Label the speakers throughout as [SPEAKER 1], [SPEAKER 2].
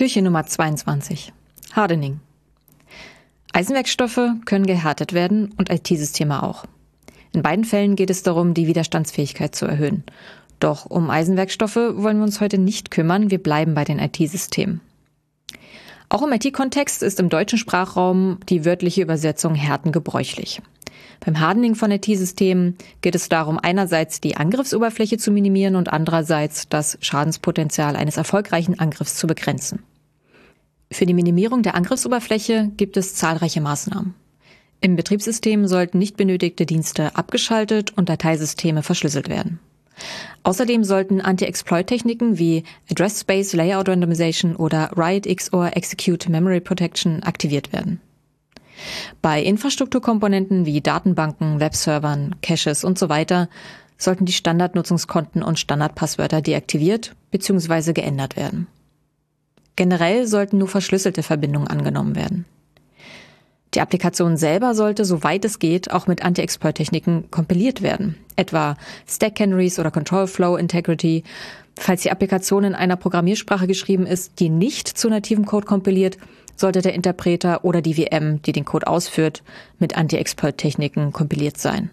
[SPEAKER 1] Türchen Nummer 22. Hardening. Eisenwerkstoffe können gehärtet werden und IT-Systeme auch. In beiden Fällen geht es darum, die Widerstandsfähigkeit zu erhöhen. Doch um Eisenwerkstoffe wollen wir uns heute nicht kümmern, wir bleiben bei den IT-Systemen. Auch im IT-Kontext ist im deutschen Sprachraum die wörtliche Übersetzung Härten gebräuchlich. Beim Hardening von IT-Systemen geht es darum, einerseits die Angriffsoberfläche zu minimieren und andererseits das Schadenspotenzial eines erfolgreichen Angriffs zu begrenzen. Für die Minimierung der Angriffsoberfläche gibt es zahlreiche Maßnahmen. Im Betriebssystem sollten nicht benötigte Dienste abgeschaltet und Dateisysteme verschlüsselt werden. Außerdem sollten Anti-Exploit-Techniken wie Address Space Layout Randomization oder Write XOR Execute Memory Protection aktiviert werden. Bei Infrastrukturkomponenten wie Datenbanken, Webservern, Caches und so weiter sollten die Standardnutzungskonten und Standardpasswörter deaktiviert bzw. geändert werden. Generell sollten nur verschlüsselte Verbindungen angenommen werden. Die Applikation selber sollte, soweit es geht, auch mit Anti-Exploit-Techniken kompiliert werden, etwa Stack Canaries oder Control Flow Integrity. Falls die Applikation in einer Programmiersprache geschrieben ist, die nicht zu nativem Code kompiliert, sollte der Interpreter oder die VM, die den Code ausführt, mit Anti-Exploit-Techniken kompiliert sein.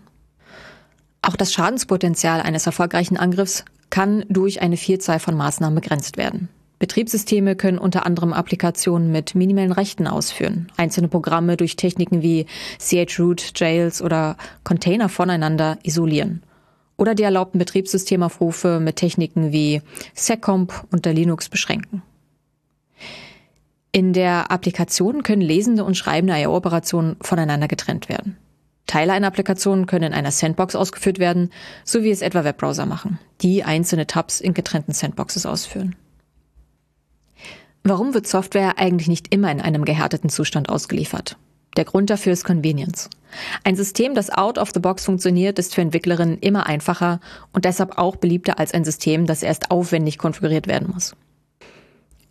[SPEAKER 1] Auch das Schadenspotenzial eines erfolgreichen Angriffs kann durch eine Vielzahl von Maßnahmen begrenzt werden. Betriebssysteme können unter anderem Applikationen mit minimalen Rechten ausführen, einzelne Programme durch Techniken wie chroot, Jails oder Container voneinander isolieren oder die erlaubten Betriebssystemaufrufe mit Techniken wie seccomp unter Linux beschränken. In der Applikation können lesende und schreibende IO-Operationen voneinander getrennt werden. Teile einer Applikation können in einer Sandbox ausgeführt werden, so wie es etwa Webbrowser machen, die einzelne Tabs in getrennten Sandboxes ausführen. Warum wird Software eigentlich nicht immer in einem gehärteten Zustand ausgeliefert? Der Grund dafür ist Convenience. Ein System, das out of the box funktioniert, ist für Entwicklerinnen immer einfacher und deshalb auch beliebter als ein System, das erst aufwendig konfiguriert werden muss.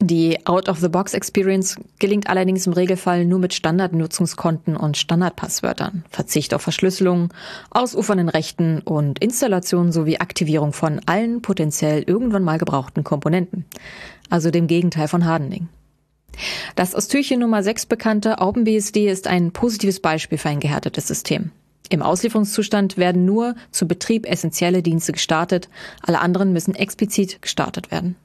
[SPEAKER 1] Die Out-of-the-Box-Experience gelingt allerdings im Regelfall nur mit Standardnutzungskonten und Standardpasswörtern, Verzicht auf Verschlüsselung, ausufernden Rechten und Installation sowie Aktivierung von allen potenziell irgendwann mal gebrauchten Komponenten, also dem Gegenteil von Hardening. Das aus Türchen Nummer 6 bekannte OpenBSD ist ein positives Beispiel für ein gehärtetes System. Im Auslieferungszustand werden nur zu Betrieb essentielle Dienste gestartet, alle anderen müssen explizit gestartet werden.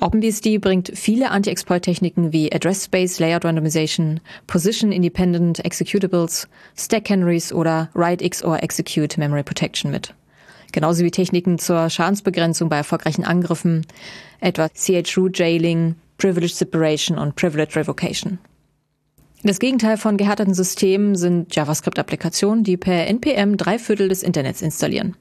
[SPEAKER 1] OpenBSD bringt viele Anti-Exploit-Techniken wie Address Space Layout Randomization, Position Independent Executables, Stack Canaries oder Write XOR Execute Memory Protection mit. Genauso wie Techniken zur Schadensbegrenzung bei erfolgreichen Angriffen, etwa chroot Jailing, Privilege Separation und Privilege Revocation. Das Gegenteil von gehärteten Systemen sind JavaScript-Applikationen, die per NPM drei Viertel des Internets installieren.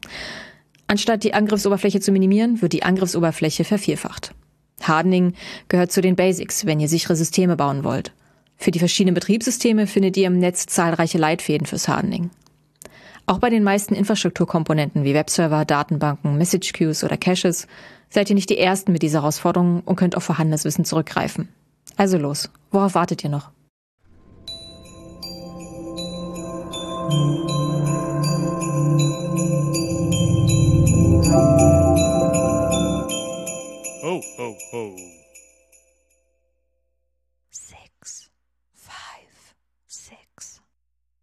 [SPEAKER 1] Anstatt die Angriffsoberfläche zu minimieren, wird die Angriffsoberfläche vervierfacht. Hardening gehört zu den Basics, wenn ihr sichere Systeme bauen wollt. Für die verschiedenen Betriebssysteme findet ihr im Netz zahlreiche Leitfäden fürs Hardening. Auch bei den meisten Infrastrukturkomponenten wie Webserver, Datenbanken, Message Queues oder Caches seid ihr nicht die Ersten mit dieser Herausforderung und könnt auf vorhandenes Wissen zurückgreifen. Also los, worauf wartet ihr noch? ho, ho.